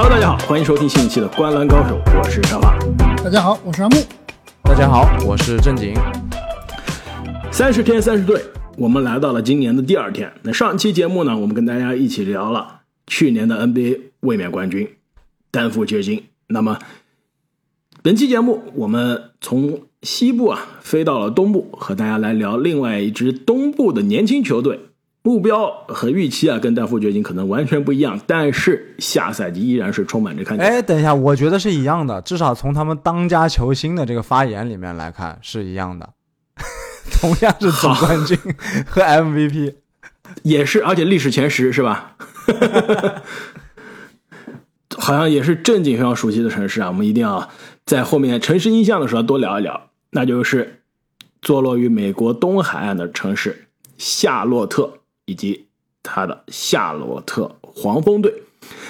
Hello，大家好，欢迎收听新一期的《观篮高手》，我是沙发。大家好，我是阿木。大家好，我是正经。三十天三十队，我们来到了今年的第二天。那上期节目呢，我们跟大家一起聊了去年的 NBA 卫冕冠军丹佛掘金。那么本期节目，我们从西部啊飞到了东部，和大家来聊另外一支东部的年轻球队。目标和预期啊，跟丹佛掘金可能完全不一样，但是下赛季依然是充满着看点。哎，等一下，我觉得是一样的，至少从他们当家球星的这个发言里面来看是一样的，同样是总冠军和 MVP，也是，而且历史前十是吧？好像也是正经非常熟悉的城市啊，我们一定要在后面城市印象的时候多聊一聊，那就是坐落于美国东海岸的城市夏洛特。以及他的夏洛特黄蜂队。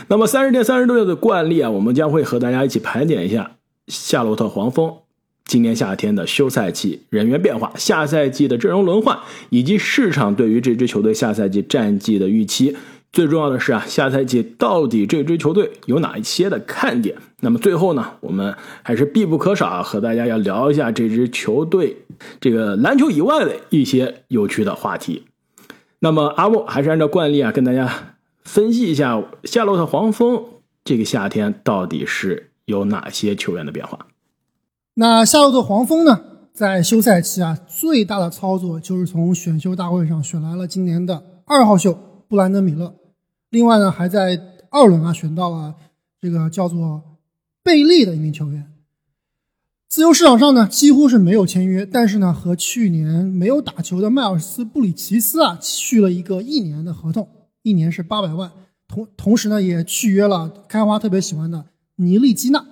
那么三十天三十队的惯例啊，我们将会和大家一起盘点一下夏洛特黄蜂今年夏天的休赛期人员变化、下赛季的阵容轮换，以及市场对于这支球队下赛季战绩的预期。最重要的是啊，下赛季到底这支球队有哪一些的看点？那么最后呢，我们还是必不可少啊，和大家要聊一下这支球队这个篮球以外的一些有趣的话题。那么阿木还是按照惯例啊，跟大家分析一下夏洛特黄蜂这个夏天到底是有哪些球员的变化。那夏洛特黄蜂呢，在休赛期啊，最大的操作就是从选秀大会上选来了今年的二号秀布兰德·米勒，另外呢，还在二轮啊选到了这个叫做贝利的一名球员。自由市场上呢，几乎是没有签约，但是呢，和去年没有打球的迈尔斯·布里奇斯啊续了一个一年的合同，一年是八百万。同同时呢，也续约了开花特别喜欢的尼利基纳，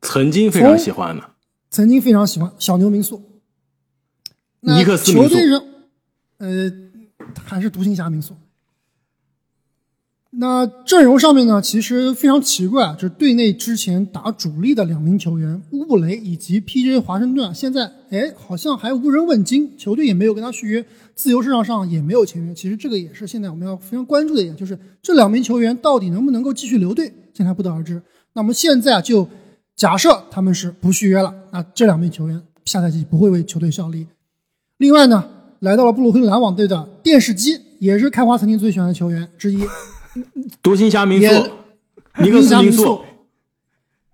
曾经非常喜欢的，曾经非常喜欢小牛民宿，尼克斯民宿，呃，还是独行侠民宿。那阵容上面呢，其实非常奇怪啊，就是队内之前打主力的两名球员乌布雷以及 P.J. 华盛顿，现在哎好像还无人问津，球队也没有跟他续约，自由市场上也没有签约。其实这个也是现在我们要非常关注的一点，就是这两名球员到底能不能够继续留队，现在不得而知。那我们现在就假设他们是不续约了，那这两名球员下赛季不会为球队效力。另外呢，来到了布鲁克林篮网队的电视机，也是开花曾经最喜欢的球员之一。独行侠民宿，尼克斯民宿，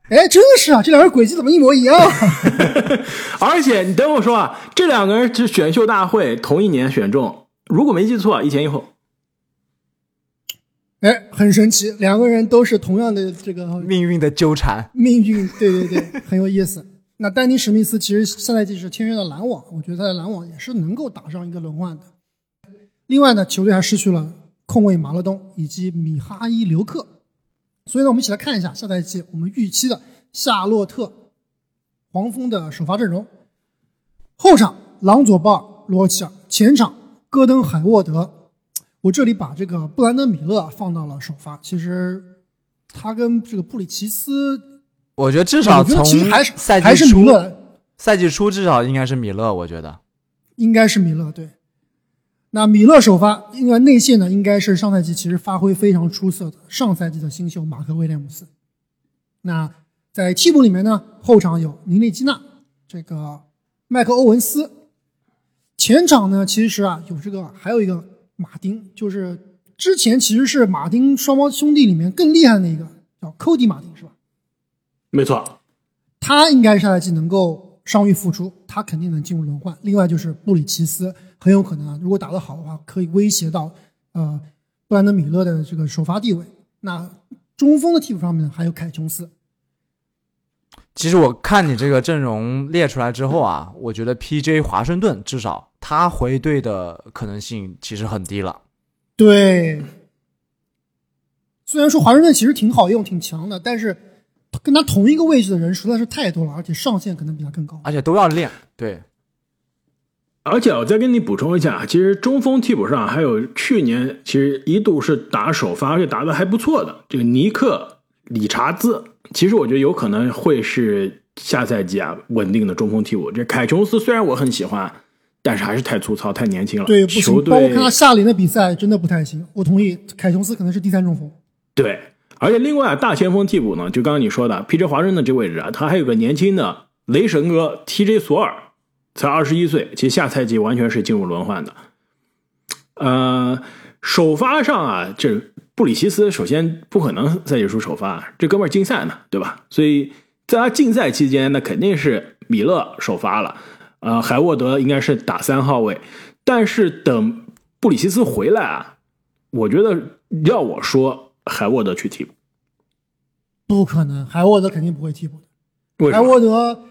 哎，真的是啊，这两人轨迹怎么一模一样？而且你等我说啊，这两个人是选秀大会同一年选中，如果没记错，一前一后。哎，很神奇，两个人都是同样的这个命运的纠缠，命运，对对对，很有意思。那丹尼史密斯其实下赛季是签约的篮网，我觉得他在篮网也是能够打上一个轮换的。另外呢，球队还失去了。控卫马勒东以及米哈伊留克，所以呢，我们一起来看一下下赛季我们预期的夏洛特黄蜂的首发阵容。后场朗佐鲍尔、罗齐尔，前场戈登、海沃德。我这里把这个布兰登·米勒放到了首发。其实他跟这个布里奇斯，我觉得至少从还是赛季初，赛季初至少应该是米勒。我觉得应该是米勒，对。那米勒首发，因为内线呢，应该是上赛季其实发挥非常出色的上赛季的新秀马克威廉姆斯。那在替补里面呢，后场有尼内基纳，这个麦克欧文斯。前场呢，其实啊有这个还有一个马丁，就是之前其实是马丁双胞兄弟里面更厉害的一个，叫寇迪马丁，是吧？没错，他应该上赛季能够伤愈复出，他肯定能进入轮换。另外就是布里奇斯。很有可能啊，如果打得好的话，可以威胁到呃布兰登·米勒的这个首发地位。那中锋的替补上面还有凯琼斯。其实我看你这个阵容列出来之后啊，我觉得 P.J. 华盛顿至少他回队的可能性其实很低了。对，虽然说华盛顿其实挺好用、挺强的，但是跟他同一个位置的人实在是太多了，而且上限可能比他更高，而且都要练。对。而且我再跟你补充一下，其实中锋替补上还有去年其实一度是打首发，而且打的还不错的这个尼克理查兹，其实我觉得有可能会是下赛季啊稳定的中锋替补。这凯琼斯虽然我很喜欢，但是还是太粗糙、太年轻了。对，不行。包括看他夏联的比赛，真的不太行。我同意，凯琼斯可能是第三中锋。对，而且另外啊大前锋替补呢，就刚刚你说的 P.J. 华盛顿这位置啊，他还有个年轻的雷神哥 T.J. 索尔，才二十一岁，其实下赛季完全是进入轮换的。呃，首发上啊，这布里奇斯首先不可能赛季初首发，这哥们儿禁赛呢，对吧？所以在他禁赛期间，那肯定是米勒首发了，呃，海沃德应该是打三号位，但是等布里奇斯回来啊，我觉得要我说，海沃德去替补，不可能，海沃德肯定不会替补的。海？沃德，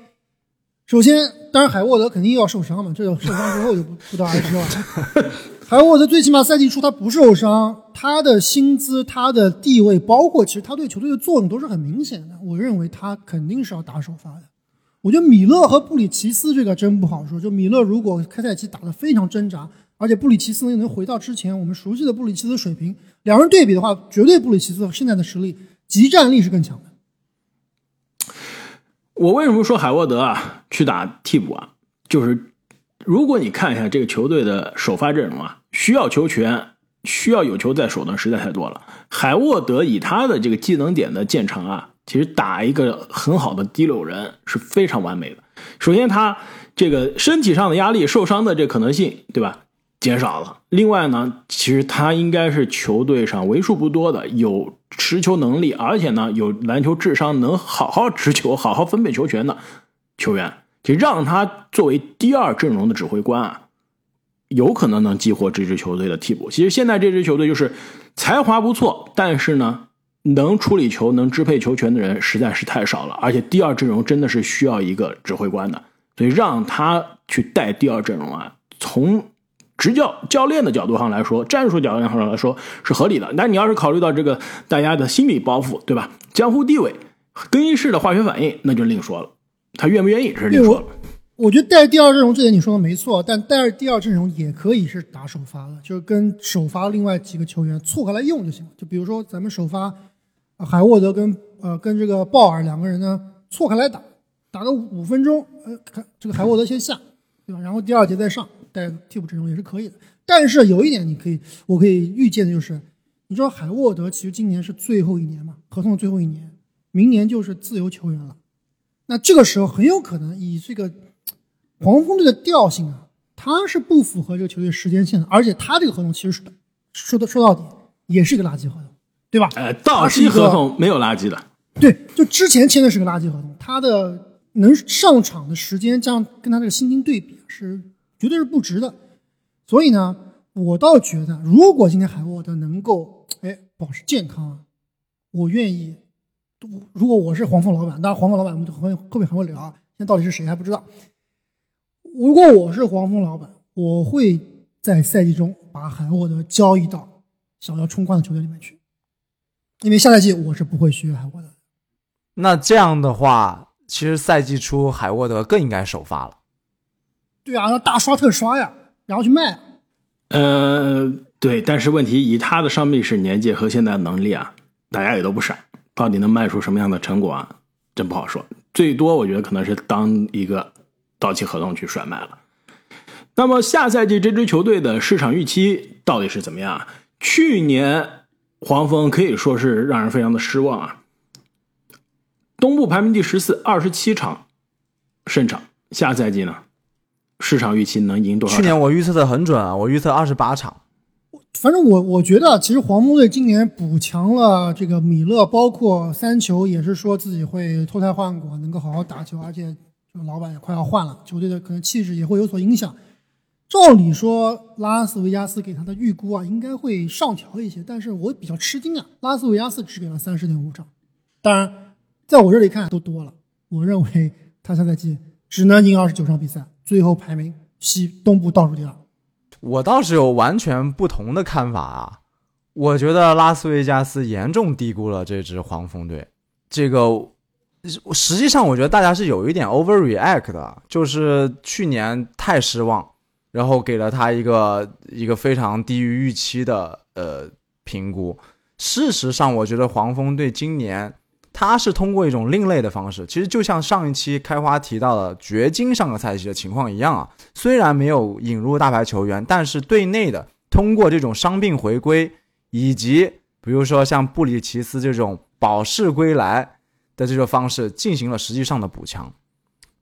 首先，当然海沃德肯定又要受伤嘛，这个受伤之后就不不得而知了。海沃德最起码赛季初他不受伤，他的薪资、他的地位，包括其实他对球队的作用都是很明显的。我认为他肯定是要打首发的。我觉得米勒和布里奇斯这个真不好说。就米勒如果开赛期打得非常挣扎，而且布里奇斯又能回到之前我们熟悉的布里奇斯水平，两人对比的话，绝对布里奇斯现在的实力、集战力是更强的。我为什么说海沃德啊去打替补啊？就是如果你看一下这个球队的首发阵容啊，需要球权、需要有球在手的实在太多了。海沃德以他的这个技能点的建长啊，其实打一个很好的第六人是非常完美的。首先，他这个身体上的压力、受伤的这可能性，对吧？减少了。另外呢，其实他应该是球队上为数不多的有持球能力，而且呢有篮球智商，能好好持球、好好分配球权的球员。就让他作为第二阵容的指挥官啊，有可能能激活这支球队的替补。其实现在这支球队就是才华不错，但是呢，能处理球、能支配球权的人实在是太少了。而且第二阵容真的是需要一个指挥官的，所以让他去带第二阵容啊，从执教教练的角度上来说，战术角度上来说是合理的。但你要是考虑到这个大家的心理包袱，对吧？江湖地位、更衣室的化学反应，那就另说了。他愿不愿意是另说了。我觉得带第二阵容这点你说的没错，但带第二阵容也可以是打首发的，就是跟首发另外几个球员错开来用就行了。就比如说咱们首发海沃德跟呃跟这个鲍尔两个人呢错开来打，打个五分钟，呃，看这个海沃德先下，对吧？然后第二节再上带替补阵容也是可以的。但是有一点你可以，我可以预见的就是，你知道海沃德其实今年是最后一年嘛，合同的最后一年，明年就是自由球员了。那这个时候很有可能以这个黄蜂队的调性啊，他是不符合这个球队时间线的，而且他这个合同其实说的说到底也是一个垃圾合同，对吧？呃，到期合同没有垃圾的。对，就之前签的是个垃圾合同，他的能上场的时间这样跟他这个薪金对比是绝对是不值的。所以呢，我倒觉得，如果今天海沃德能够哎保持健康啊，我愿意。如果我是黄蜂老板，当然黄蜂老板我们后面后面还会聊啊，现在到底是谁还不知道。如果我是黄蜂老板，我会在赛季中把海沃德交易到想要冲冠的球队里面去，因为下赛季我是不会续约海沃德。那这样的话，其实赛季初海沃德更应该首发了。对啊，要大刷特刷呀，然后去卖。呃，对，但是问题以他的伤病史年纪和现在能力啊，大家也都不傻。到底能卖出什么样的成果啊？真不好说。最多我觉得可能是当一个到期合同去甩卖了。那么下赛季这支球队的市场预期到底是怎么样？去年黄蜂可以说是让人非常的失望啊。东部排名第十四，二十七场胜场。下赛季呢，市场预期能赢多少？去年我预测的很准啊，我预测二十八场。反正我我觉得，其实黄蜂队今年补强了这个米勒，包括三球，也是说自己会脱胎换骨，能够好好打球，而且这个老板也快要换了，球队的可能气质也会有所影响。照理说，拉斯维加斯给他的预估啊，应该会上调一些，但是我比较吃惊啊，拉斯维加斯只给了三十点五场，当然，在我这里看都多了。我认为他下赛季只能赢二十九场比赛，最后排名西东部倒数第二。我倒是有完全不同的看法啊！我觉得拉斯维加斯严重低估了这支黄蜂队。这个实际上，我觉得大家是有一点 overreact 的，就是去年太失望，然后给了他一个一个非常低于预期的呃评估。事实上，我觉得黄蜂队今年。他是通过一种另类的方式，其实就像上一期开花提到的掘金上个赛季的情况一样啊。虽然没有引入大牌球员，但是队内的通过这种伤病回归以及比如说像布里奇斯这种保释归来的这个方式进行了实际上的补强，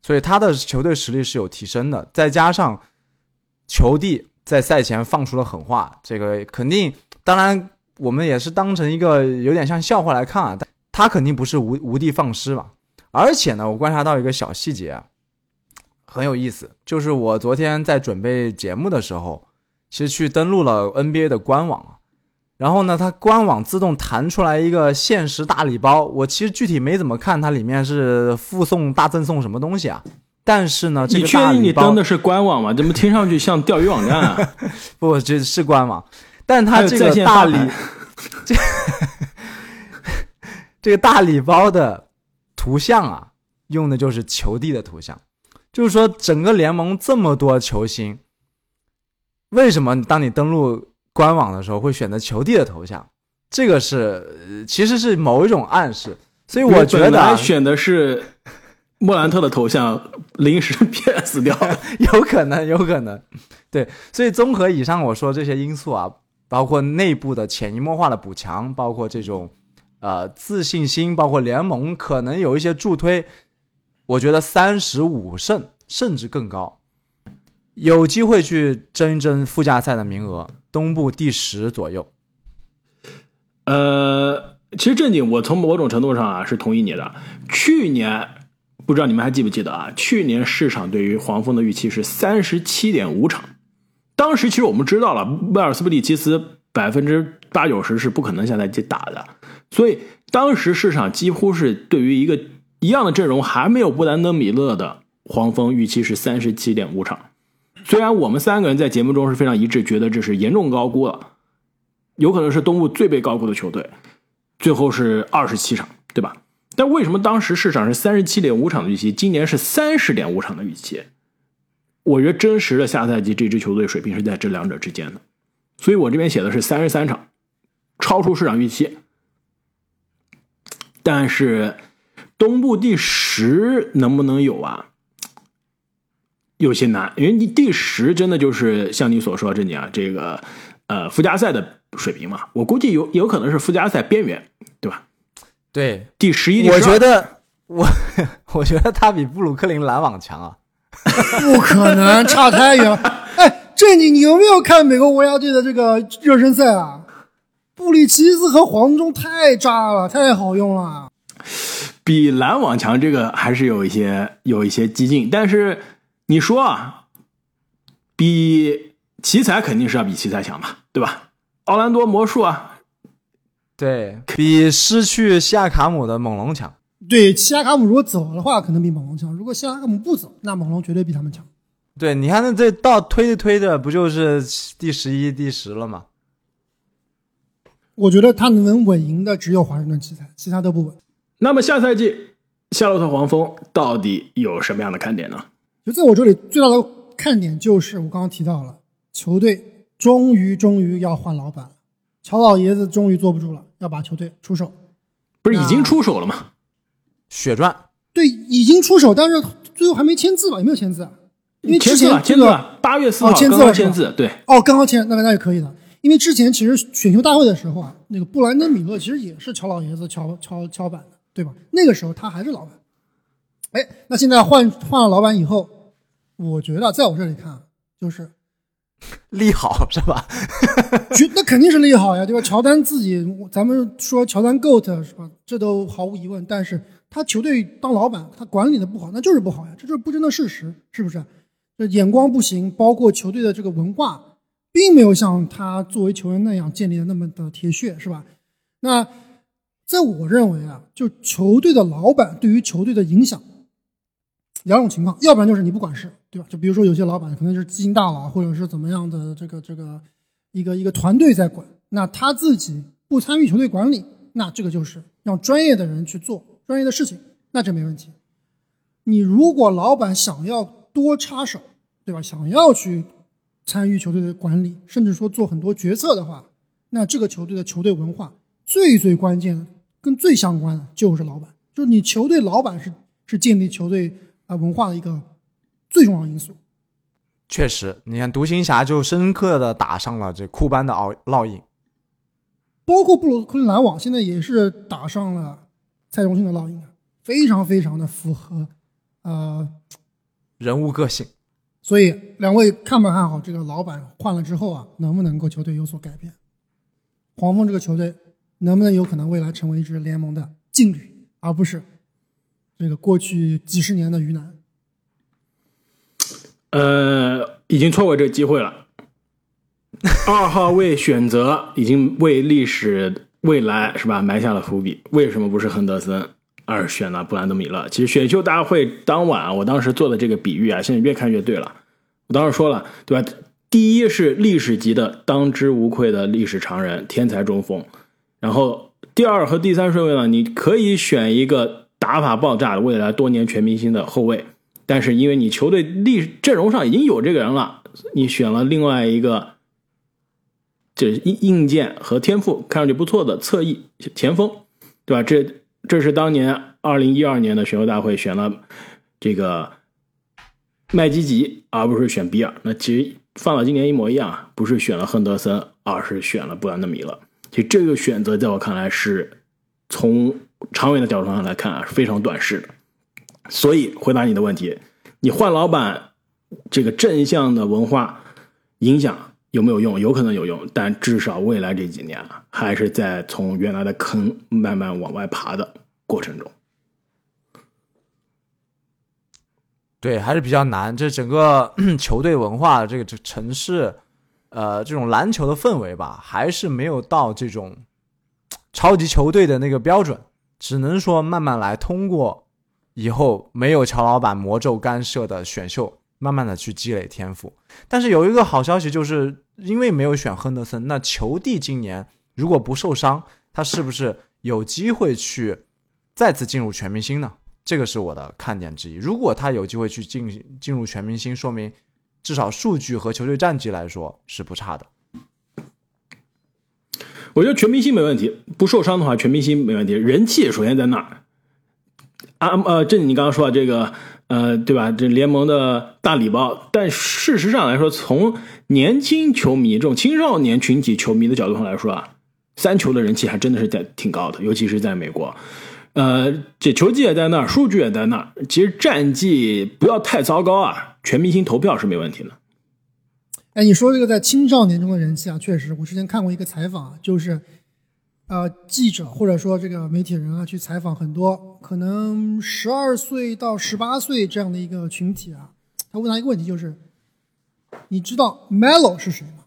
所以他的球队实力是有提升的。再加上球帝在赛前放出了狠话，这个肯定，当然我们也是当成一个有点像笑话来看啊，但他肯定不是无无的放矢嘛。而且呢，我观察到一个小细节啊，很有意思，就是我昨天在准备节目的时候，其实去登录了 NBA 的官网，然后呢，它官网自动弹出来一个限时大礼包，我其实具体没怎么看它里面是附送大赠送什么东西啊，但是呢，这你确定你登的是官网吗？怎么听上去像钓鱼网站啊？不，这是官网，但它这个大礼 这这个大礼包的图像啊，用的就是球帝的图像，就是说整个联盟这么多球星，为什么当你登录官网的时候会选择球帝的头像？这个是呃其实是某一种暗示，所以我觉得选的是莫兰特的头像，临时 PS 掉了。有可能，有可能，对，所以综合以上我说这些因素啊，包括内部的潜移默化的补强，包括这种呃自信心，包括联盟可能有一些助推，我觉得三十五胜甚至更高，有机会去争一争附加赛的名额，东部第十左右。呃，其实正经，我从某种程度上啊是同意你的。去年不知道你们还记不记得啊？去年市场对于黄蜂的预期是三十七点五场，当时其实我们知道了，威尔斯布里奇斯百分之八九十是不可能现在去打的，所以当时市场几乎是对于一个一样的阵容还没有布兰登米勒的黄蜂预期是三十七点五场。虽然我们三个人在节目中是非常一致，觉得这是严重高估了。有可能是东部最被高估的球队，最后是二十七场，对吧？但为什么当时市场是三十七点五场的预期，今年是三十点五场的预期？我觉得真实的下赛季这支球队水平是在这两者之间的，所以我这边写的是三十三场，超出市场预期。但是东部第十能不能有啊？有些难，因为你第十真的就是像你所说，这你啊，这个呃附加赛的水平嘛，我估计有有可能是附加赛边缘，对吧？对，第十一、我觉得 我我觉得他比布鲁克林篮网强啊。不可能，差太远了。哎，这你，你有没有看美国国家队的这个热身赛啊？布里奇斯和黄忠太炸了，太好用了。比篮网强，这个还是有一些有一些激进。但是你说啊，比奇才肯定是要比奇才强嘛，对吧？奥兰多魔术啊，对比失去西亚卡姆的猛龙强。对，西亚卡姆如果走的话，可能比猛龙强；如果西亚卡姆不走，那猛龙绝对比他们强。对，你看那这到推着推着，不就是第十一、第十了吗？我觉得他能稳赢的只有华盛顿奇才，其他都不稳。那么下赛季夏洛特黄蜂到底有什么样的看点呢？就在我这里，最大的看点就是我刚刚提到了，球队终于终于要换老板了，乔老爷子终于坐不住了，要把球队出手。不是已经出手了吗？血赚，对，已经出手，但是最后还没签字吧？有没有签字啊？因为之签字了，前这个签字了，八月四号哦签字了签字，对，哦，刚刚签，那那也可以的。因为之前其实选秀大会的时候啊，那个布兰登·米勒其实也是乔老爷子乔乔乔板的，对吧？那个时候他还是老板。哎，那现在换换了老板以后，我觉得在我这里看，就是 利好是吧？绝那肯定是利好呀，对吧？乔丹自己，咱们说乔丹 GOAT 是吧？这都毫无疑问。但是他球队当老板，他管理的不好，那就是不好呀，这就是不争的事实，是不是？这眼光不行，包括球队的这个文化，并没有像他作为球员那样建立的那么的铁血，是吧？那在我认为啊，就球队的老板对于球队的影响，两种情况，要不然就是你不管事，对吧？就比如说有些老板可能是基金大佬，或者是怎么样的这个这个一个一个团队在管，那他自己不参与球队管理，那这个就是让专业的人去做专业的事情，那这没问题。你如果老板想要多插手，对吧？想要去参与球队的管理，甚至说做很多决策的话，那这个球队的球队文化最最关键的跟最相关的就是老板，就是你球队老板是是建立球队啊、文化的一个最重要因素。确实，你看独行侠就深刻的打上了这库班的烙烙印。包括布鲁克林篮网现在也是打上了蔡崇信的烙印啊，非常非常的符合，呃，人物个性。所以两位看不看好这个老板换了之后啊，能不能够球队有所改变？黄蜂这个球队能不能有可能未来成为一支联盟的劲旅，而不是这个过去几十年的鱼腩？呃，已经错过这个机会了。二号位选择已经为历史未来是吧埋下了伏笔。为什么不是亨德森，而选了布兰德米勒？其实选秀大会当晚啊，我当时做的这个比喻啊，现在越看越对了。我当时说了，对吧？第一是历史级的当之无愧的历史常人、天才中锋，然后第二和第三顺位呢，你可以选一个打法爆炸的未来多年全明星的后卫。但是因为你球队历阵容上已经有这个人了，你选了另外一个，这硬硬件和天赋看上去不错的侧翼前锋，对吧？这这是当年二零一二年的选秀大会选了这个麦基吉，而不是选比尔。那其实放到今年一模一样，不是选了亨德森，而是选了布兰德米勒。其实这个选择在我看来是从长远的角度上来看啊，是非常短视的。所以回答你的问题，你换老板，这个正向的文化影响有没有用？有可能有用，但至少未来这几年，还是在从原来的坑慢慢往外爬的过程中。对，还是比较难。这整个 球队文化，这个这城市，呃，这种篮球的氛围吧，还是没有到这种超级球队的那个标准，只能说慢慢来，通过。以后没有乔老板魔咒干涉的选秀，慢慢的去积累天赋。但是有一个好消息，就是因为没有选亨德森，那球帝今年如果不受伤，他是不是有机会去再次进入全明星呢？这个是我的看点之一。如果他有机会去进进入全明星，说明至少数据和球队战绩来说是不差的。我觉得全明星没问题，不受伤的话，全明星没问题。人气首先在那儿。啊呃，这你刚刚说的这个，呃，对吧？这联盟的大礼包，但事实上来说，从年轻球迷这种青少年群体球迷的角度上来说啊，三球的人气还真的是在挺高的，尤其是在美国。呃，这球技也在那儿，数据也在那儿，其实战绩不要太糟糕啊，全明星投票是没问题的。哎，你说这个在青少年中的人气啊，确实，我之前看过一个采访，就是。呃，记者或者说这个媒体人啊，去采访很多可能十二岁到十八岁这样的一个群体啊，他问他一个问题，就是你知道 Melo 是谁吗？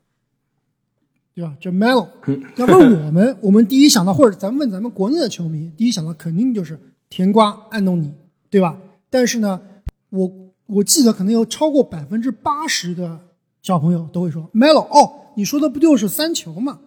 对吧？这 Melo 要问我们，我们第一想到，或者咱们问咱们国内的球迷，第一想到肯定就是甜瓜安东尼，对吧？但是呢，我我记得可能有超过百分之八十的小朋友都会说 Melo，哦，你说的不就是三球吗？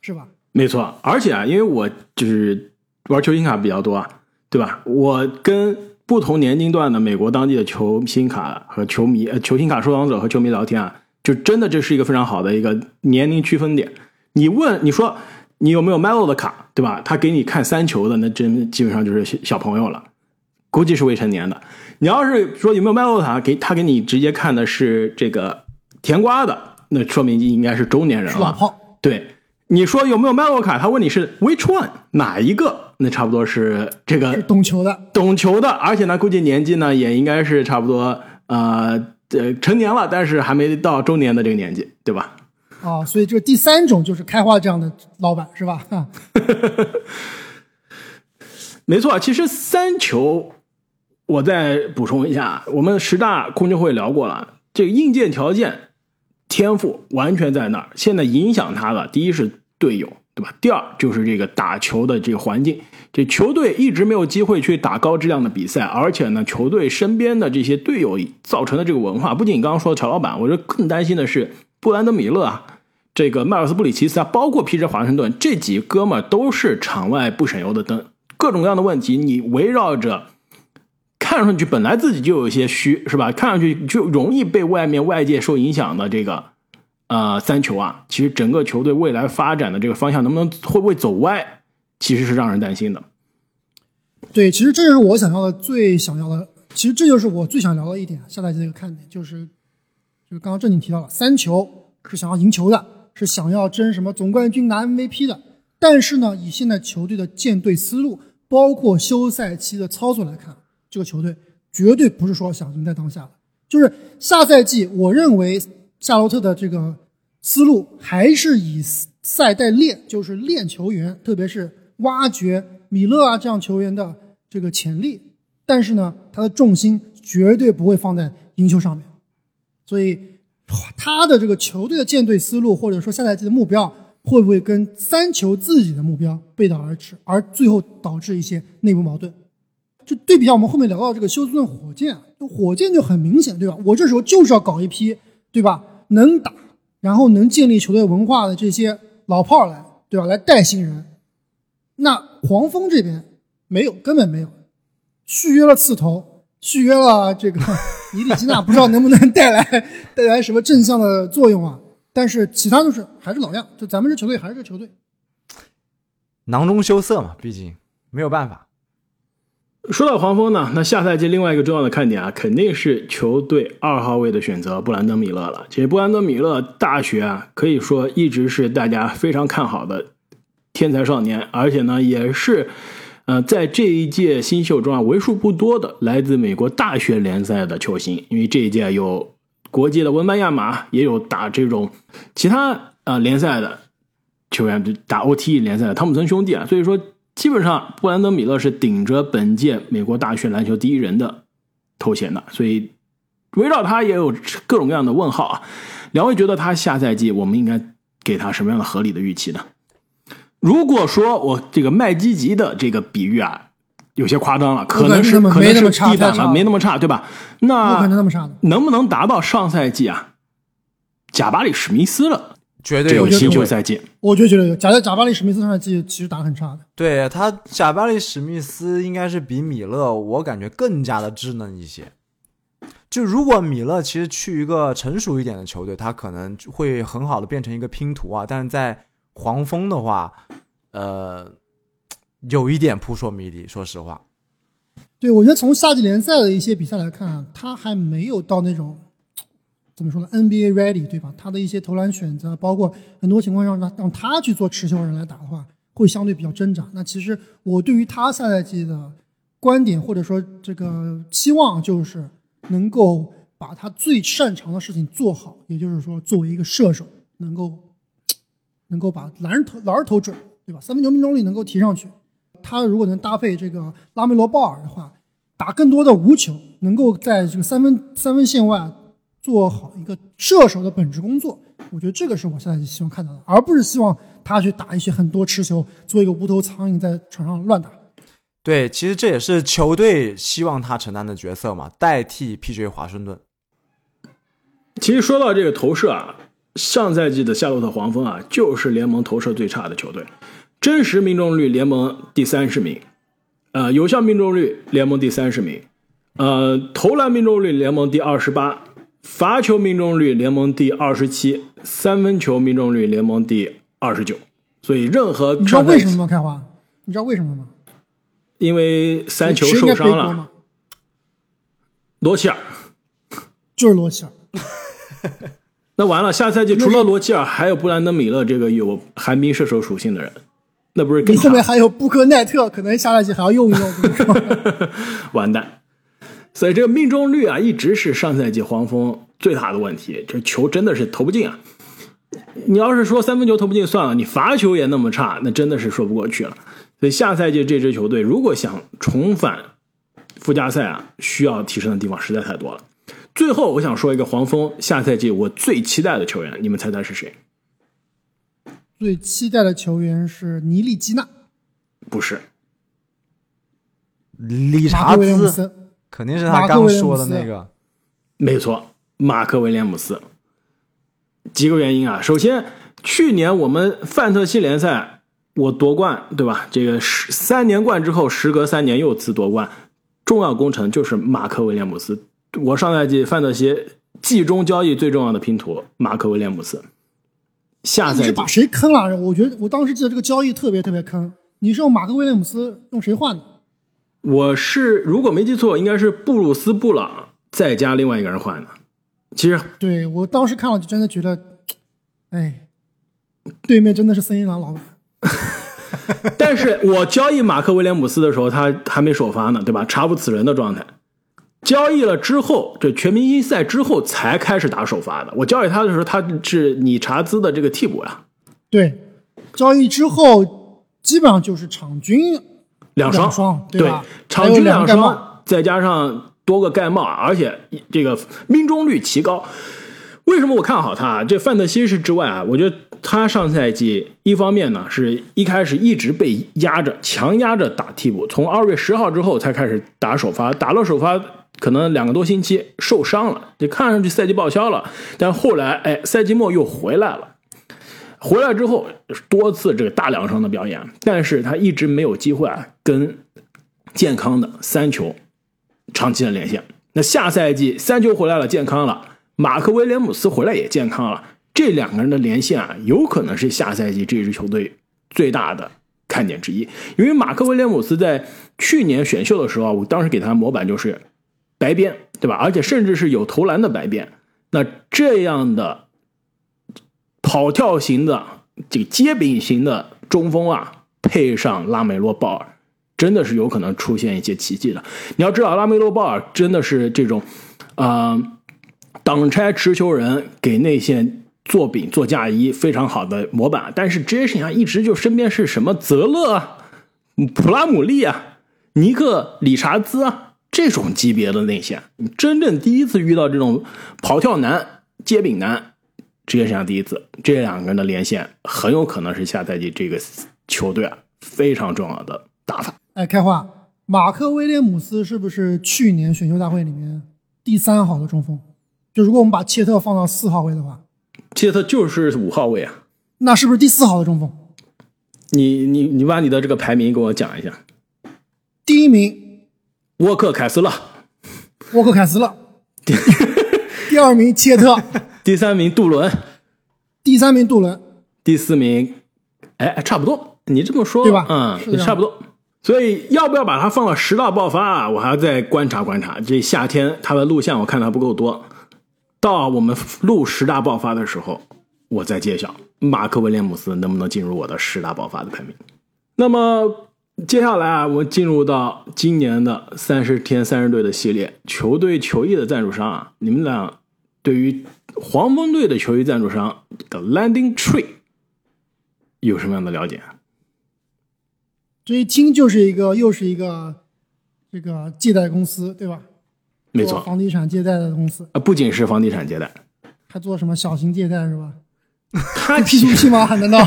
是吧？没错，而且啊，因为我就是玩球星卡比较多啊，对吧？我跟不同年龄段的美国当地的球星卡和球迷、呃球星卡收藏者和球迷聊天啊，就真的这是一个非常好的一个年龄区分点。你问你说你有没有 Melo 的卡，对吧？他给你看三球的，那真基本上就是小朋友了，估计是未成年的。你要是说有没有 Melo 卡，给他给你直接看的是这个甜瓜的，那说明应该是中年人了。对。你说有没有 Melo 卡？他问你是 which one 哪一个？那差不多是这个懂球的，懂球的，而且呢，估计年纪呢也应该是差不多呃呃成年了，但是还没到中年的这个年纪，对吧？哦，所以这第三种就是开花这样的老板是吧？没错，其实三球，我再补充一下，我们十大空军会聊过了，这个硬件条件。天赋完全在那儿，现在影响他的第一是队友，对吧？第二就是这个打球的这个环境，这球队一直没有机会去打高质量的比赛，而且呢，球队身边的这些队友造成的这个文化，不仅刚刚说乔老板，我觉得更担心的是布兰德米勒啊，这个迈尔斯布里奇斯啊，包括皮特华盛顿这几哥们都是场外不省油的灯，各种各样的问题，你围绕着。看上去本来自己就有些虚，是吧？看上去就容易被外面外界受影响的这个，呃，三球啊，其实整个球队未来发展的这个方向能不能会不会走歪，其实是让人担心的。对，其实这就是我想要的最想要的，其实这就是我最想聊的一点，下赛季的一个看点，就是就是刚刚正经提到了，三球是想要赢球的，是想要争什么总冠军拿 MVP 的，但是呢，以现在球队的建队思路，包括休赛期的操作来看，这个球队绝对不是说想赢在当下的。就是下赛季，我认为夏洛特的这个思路还是以赛代练，就是练球员，特别是挖掘米勒啊这样球员的这个潜力。但是呢，他的重心绝对不会放在赢球上面。所以，他的这个球队的建队思路，或者说下赛季的目标，会不会跟三球自己的目标背道而驰，而最后导致一些内部矛盾？就对比一下，我们后面聊到这个休斯顿火箭，火箭就很明显，对吧？我这时候就是要搞一批，对吧？能打，然后能建立球队文化的这些老炮儿来，对吧？来带新人。那黄蜂这边没有，根本没有，续约了刺头，续约了这个 尼里基纳，不知道能不能带来带来什么正向的作用啊？但是其他都是还是老样，就咱们这球队还是这球队。囊中羞涩嘛，毕竟没有办法。说到黄蜂呢，那下赛季另外一个重要的看点啊，肯定是球队二号位的选择布兰登·米勒了。其实布兰登·米勒大学啊，可以说一直是大家非常看好的天才少年，而且呢，也是呃在这一届新秀中啊为数不多的来自美国大学联赛的球星。因为这一届有国际的文班亚马，也有打这种其他呃联赛的球员，打 OTE 联赛的汤普森兄弟啊，所以说。基本上，布兰登·米勒是顶着本届美国大学篮球第一人的头衔的，所以围绕他也有各种各样的问号啊。两位觉得他下赛季我们应该给他什么样的合理的预期呢？如果说我这个麦基吉的这个比喻啊，有些夸张了，可能是可能是地板了，没那么差，对吧？那不可能那么差，能不能达到上赛季啊？贾巴里·史密斯了？绝对有机会再见，我就觉得有。贾贾巴里史密斯上赛季其实打很差的。对他，贾巴里史密斯应该是比米勒，我感觉更加的稚嫩一些。就如果米勒其实去一个成熟一点的球队，他可能会很好的变成一个拼图啊。但是在黄蜂的话，呃，有一点扑朔迷离。说实话，对我觉得从夏季联赛的一些比赛来看，他还没有到那种。怎么说呢？NBA ready 对吧？他的一些投篮选择，包括很多情况下让让他去做持球人来打的话，会相对比较挣扎。那其实我对于他下赛季的观点或者说这个期望，就是能够把他最擅长的事情做好，也就是说，作为一个射手，能够能够把篮投篮投准，对吧？三分球命中率能够提上去。他如果能搭配这个拉梅罗鲍尔的话，打更多的无球，能够在这个三分三分线外。做好一个射手的本职工作，我觉得这个是我现在希望看到的，而不是希望他去打一些很多持球，做一个无头苍蝇在场上乱打。对，其实这也是球队希望他承担的角色嘛，代替 P.J. 华盛顿。其实说到这个投射啊，上赛季的夏洛特黄蜂啊，就是联盟投射最差的球队，真实命中率联盟第三十名，呃，有效命中率联盟第三十名，呃，投篮命中率联盟第二十八。罚球命中率联盟第二十七，三分球命中率联盟第二十九，所以任何你知道为什么吗？开花，你知道为什么吗？因为三球受伤了。罗齐尔，就是罗齐尔。那完了，下赛季除了罗齐尔，还有布兰登·米勒这个有寒冰射手属性的人，那不是更你后面还有布克奈特，可能下赛季还要用一用。完蛋。所以这个命中率啊，一直是上赛季黄蜂最大的问题。这球真的是投不进啊！你要是说三分球投不进算了，你罚球也那么差，那真的是说不过去了。所以下赛季这支球队如果想重返附加赛啊，需要提升的地方实在太多了。最后，我想说一个黄蜂下赛季我最期待的球员，你们猜猜是谁？最期待的球员是尼利基纳？不是，理查兹。肯定是他刚说的那个，没错，马克威廉姆斯。几个原因啊，首先，去年我们范特西联赛我夺冠，对吧？这个十三年冠之后，时隔三年又次夺冠，重要功臣就是马克威廉姆斯。我上赛季范特西季中交易最重要的拼图，马克威廉姆斯。下赛季把谁坑了？我觉得我当时记得这个交易特别特别坑。你是用马克威廉姆斯用谁换的？我是如果没记错，应该是布鲁斯·布朗再加另外一个人换的。其实对我当时看了就真的觉得，哎，对面真的是森林狼老板。但是我交易马克威廉姆斯的时候，他还没首发呢，对吧？查无此人的状态。交易了之后，这全明星赛之后才开始打首发的。我交易他的时候，他是理查兹的这个替补呀。对，交易之后基本上就是场均两双，对吧？场均两双，再加上多个盖帽，而且这个命中率奇高。为什么我看好他？这范德西是之外啊，我觉得他上赛季一方面呢，是一开始一直被压着，强压着打替补，从二月十号之后才开始打首发，打了首发可能两个多星期受伤了，就看上去赛季报销了。但后来哎，赛季末又回来了，回来之后多次这个大两伤的表演，但是他一直没有机会啊跟健康的三球长期的连线。那下赛季三球回来了，健康了。马克威廉姆斯回来也健康了，这两个人的连线啊，有可能是下赛季这支球队最大的看点之一。因为马克威廉姆斯在去年选秀的时候，我当时给他的模板就是白边，对吧？而且甚至是有投篮的白边。那这样的跑跳型的这个接柄型的中锋啊，配上拉梅洛·鲍尔，真的是有可能出现一些奇迹的。你要知道，拉梅洛·鲍尔真的是这种，啊。挡拆持球人给内线做饼做嫁衣非常好的模板，但是职业生涯一直就身边是什么泽勒啊、普拉姆利啊、尼克理查兹啊这种级别的内线，真正第一次遇到这种跑跳男、接饼男，职业生涯第一次，这两个人的连线很有可能是下赛季这个球队啊非常重要的打法。哎，开花，马克威廉姆斯是不是去年选秀大会里面第三好的中锋？就如果我们把切特放到四号位的话，切特就是五号位啊，那是不是第四好的中锋？你你你把你的这个排名给我讲一下。第一名沃克凯斯勒，沃克凯斯勒。第二名切特，第三名杜伦，第三名杜伦，第四名，哎，差不多。你这么说对吧？嗯，差不多。所以要不要把它放到十大爆发？我还要再观察观察。这夏天它的录像我看的还不够多。到我们录十大爆发的时候，我再揭晓马克威廉姆斯能不能进入我的十大爆发的排名。那么接下来啊，我们进入到今年的三十天三十队的系列，球队球衣的赞助商啊，你们俩对于黄蜂队的球衣赞助商的 Landing Tree 有什么样的了解？这一听就是一个又是一个这个借贷公司，对吧？没错，房地产借贷的公司啊，不仅是房地产借贷，还做什么小型借贷是吧？他 P to P 吗？难道？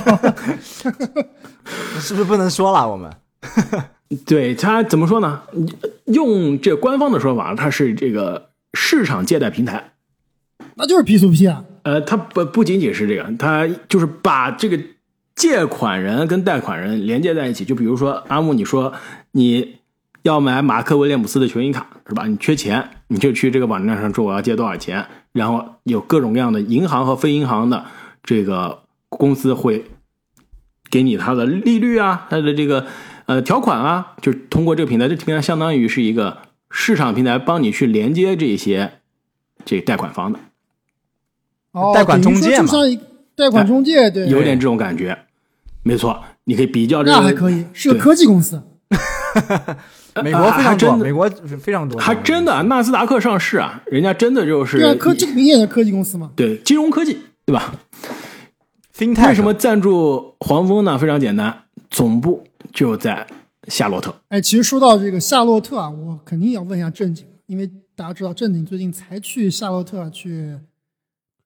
是不是不能说了？我们 对他怎么说呢？用这官方的说法，它是这个市场借贷平台，那就是 P to P 啊。呃，它不不仅仅是这个，它就是把这个借款人跟贷款人连接在一起。就比如说阿木，你说你。要买马克威廉姆斯的球星卡是吧？你缺钱，你就去这个网站上说我要借多少钱，然后有各种各样的银行和非银行的这个公司会给你它的利率啊，它的这个呃条款啊，就通过这个平台，这平台相当于是一个市场平台，帮你去连接这些这贷款方的。哦，贷款中介嘛，贷款中介对，有点这种感觉，没错，你可以比较这个，那还可以，是个科技公司。美国非常多，美国非常多，还真的纳斯达克上市啊，人家真的就是对啊，科技明显的科技公司嘛，对，金融科技，对吧？为什么赞助黄蜂呢？非常简单，总部就在夏洛特。哎，其实说到这个夏洛特啊，我肯定要问一下正经，因为大家知道正经最近才去夏洛特去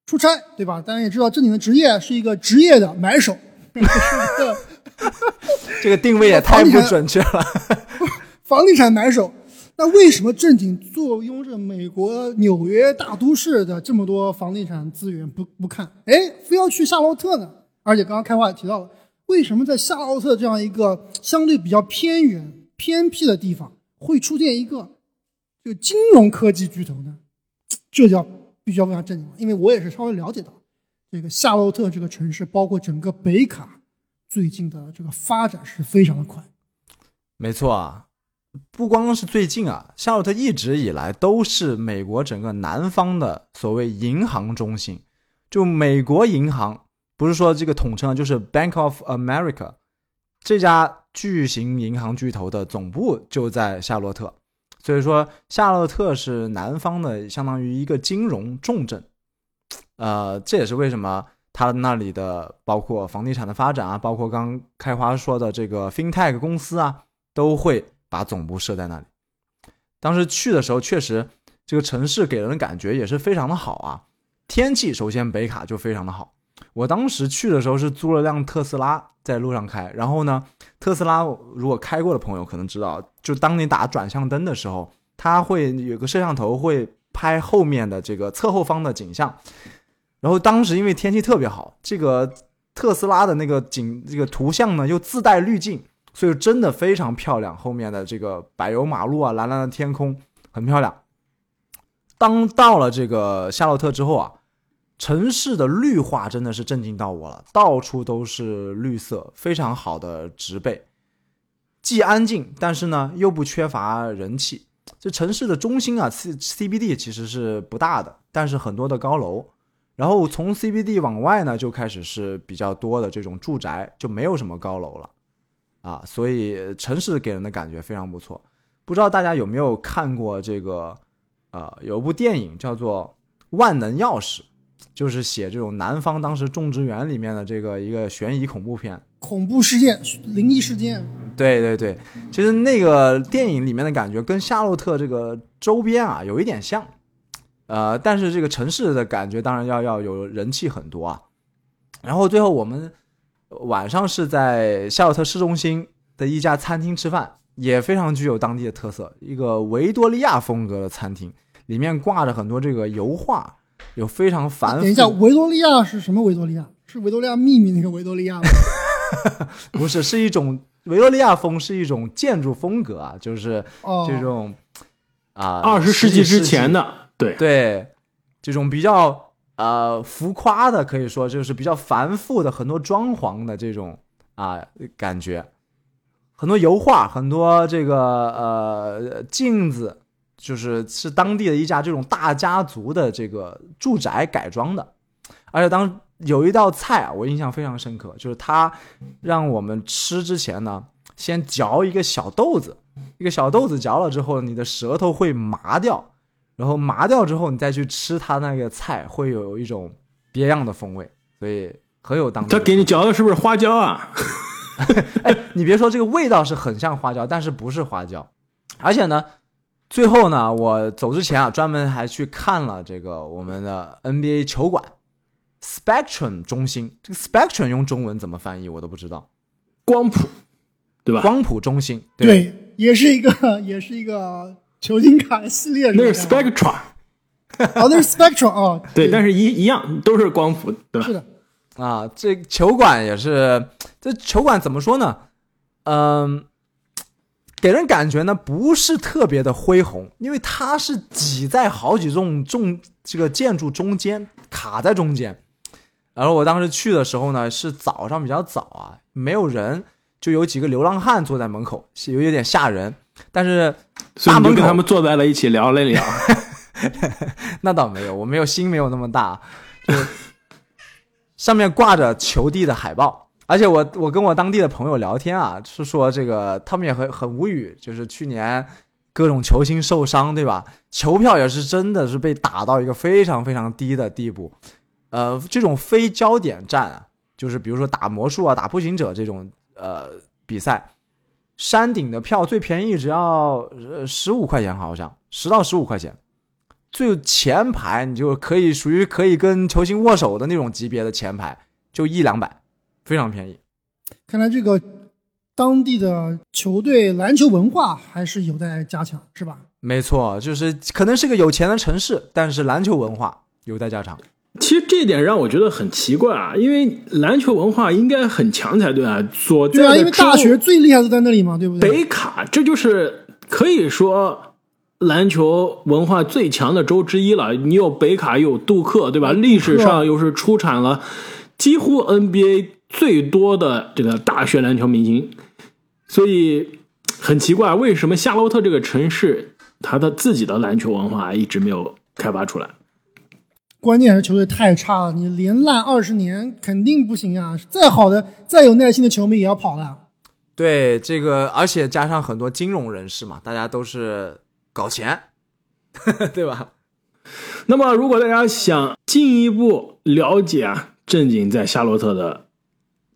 出差，对吧？大家也知道正经的职业是一个职业的买手，这个定位也太不准确了。房地产买手，那为什么正经坐拥着美国纽约大都市的这么多房地产资源不不看？哎，非要去夏洛特呢？而且刚刚开话也提到了，为什么在夏洛特这样一个相对比较偏远、偏僻的地方，会出现一个这个金融科技巨头呢？这叫必须要问下正经，因为我也是稍微了解到，这个夏洛特这个城市，包括整个北卡，最近的这个发展是非常的快。没错啊。不光是最近啊，夏洛特一直以来都是美国整个南方的所谓银行中心。就美国银行，不是说这个统称啊，就是 Bank of America，这家巨型银行巨头的总部就在夏洛特，所以说夏洛特是南方的相当于一个金融重镇。呃，这也是为什么他那里的包括房地产的发展啊，包括刚开花说的这个 FinTech 公司啊，都会把总部设在那里。当时去的时候，确实这个城市给人的感觉也是非常的好啊。天气首先北卡就非常的好，我当时去的时候是租了辆特斯拉在路上开，然后呢，特斯拉如果开过的朋友可能知道，就当你打转向灯的时候，它会有个摄像头会拍后面的这个侧后方的景象。然后当时因为天气特别好，这个特斯拉的那个景这个图像呢又自带滤镜，所以真的非常漂亮。后面的这个柏油马路啊，蓝蓝的天空很漂亮。当到了这个夏洛特之后啊，城市的绿化真的是震惊到我了，到处都是绿色，非常好的植被，既安静，但是呢又不缺乏人气。这城市的中心啊，C CBD 其实是不大的，但是很多的高楼。然后从 CBD 往外呢，就开始是比较多的这种住宅，就没有什么高楼了，啊，所以城市给人的感觉非常不错。不知道大家有没有看过这个，呃，有部电影叫做《万能钥匙》，就是写这种南方当时种植园里面的这个一个悬疑恐怖片，恐怖事件、灵异事件。对对对，其实那个电影里面的感觉跟夏洛特这个周边啊有一点像。呃，但是这个城市的感觉当然要要有人气很多啊。然后最后我们晚上是在夏洛特市中心的一家餐厅吃饭，也非常具有当地的特色，一个维多利亚风格的餐厅，里面挂着很多这个油画，有非常繁复。等一下，维多利亚是什么维多利亚？是维多利亚秘密那个维多利亚吗？不是，是一种维多利亚风，是一种建筑风格啊，就是这种啊，二十世纪之前的。对对，这种比较呃浮夸的，可以说就是比较繁复的很多装潢的这种啊感觉，很多油画，很多这个呃镜子，就是是当地的一家这种大家族的这个住宅改装的，而且当有一道菜啊，我印象非常深刻，就是他让我们吃之前呢，先嚼一个小豆子，一个小豆子嚼了之后，你的舌头会麻掉。然后麻掉之后，你再去吃它那个菜，会有一种别样的风味，所以很有当地。他给你嚼的是不是花椒啊？哎，你别说，这个味道是很像花椒，但是不是花椒。而且呢，最后呢，我走之前啊，专门还去看了这个我们的 NBA 球馆 Spectrum 中心。这个 Spectrum 用中文怎么翻译，我都不知道。光谱，对吧？光谱中心，对，也是一个，也是一个。球星卡系列那是 Spectra，哦，那是 Spectrum 哦，对，但是一一样都是光谱，对吧？是的，啊，这球馆也是，这球馆怎么说呢？嗯，给人感觉呢不是特别的恢宏，因为它是挤在好几栋重这个建筑中间，卡在中间。然后我当时去的时候呢，是早上比较早啊，没有人，就有几个流浪汉坐在门口，有有点吓人。但是，大门跟他们坐在了一起聊了聊，那倒没有，我没有心没有那么大，就上面挂着球帝的海报，而且我我跟我当地的朋友聊天啊，是说这个他们也很很无语，就是去年各种球星受伤，对吧？球票也是真的是被打到一个非常非常低的地步，呃，这种非焦点战啊，就是比如说打魔术啊、打步行者这种呃比赛。山顶的票最便宜只要十五块钱，好像十到十五块钱。最前排你就可以属于可以跟球星握手的那种级别的前排，就一两百，非常便宜。看来这个当地的球队篮球文化还是有待加强，是吧？没错，就是可能是个有钱的城市，但是篮球文化有待加强。其实这一点让我觉得很奇怪啊，因为篮球文化应该很强才对啊。所在的因为大学最厉害的在那里嘛，对不对？北卡这就是可以说篮球文化最强的州之一了。你有北卡，又有杜克，对吧？历史上又是出产了几乎 NBA 最多的这个大学篮球明星，所以很奇怪，为什么夏洛特这个城市他的自己的篮球文化一直没有开发出来？关键是球队太差了，你连烂二十年肯定不行啊！再好的、再有耐心的球迷也要跑了。对这个，而且加上很多金融人士嘛，大家都是搞钱，对吧？那么，如果大家想进一步了解啊，正经在夏洛特的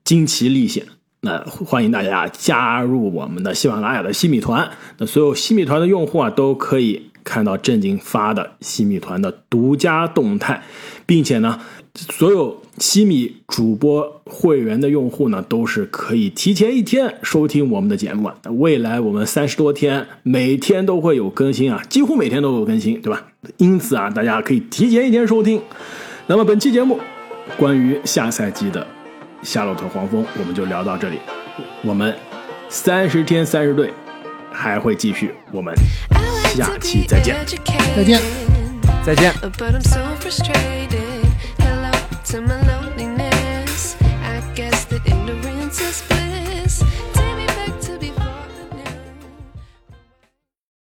惊奇历险，那欢迎大家加入我们的喜马拉雅的西米团。那所有西米团的用户啊，都可以看到正经发的西米团的独家动态，并且呢，所有西米主播会员的用户呢，都是可以提前一天收听我们的节目。未来我们三十多天，每天都会有更新啊，几乎每天都有更新，对吧？因此啊，大家可以提前一天收听。那么本期节目关于下赛季的夏洛特黄蜂，我们就聊到这里。我们三十天三十队还会继续，我们下期再见。再见。再见。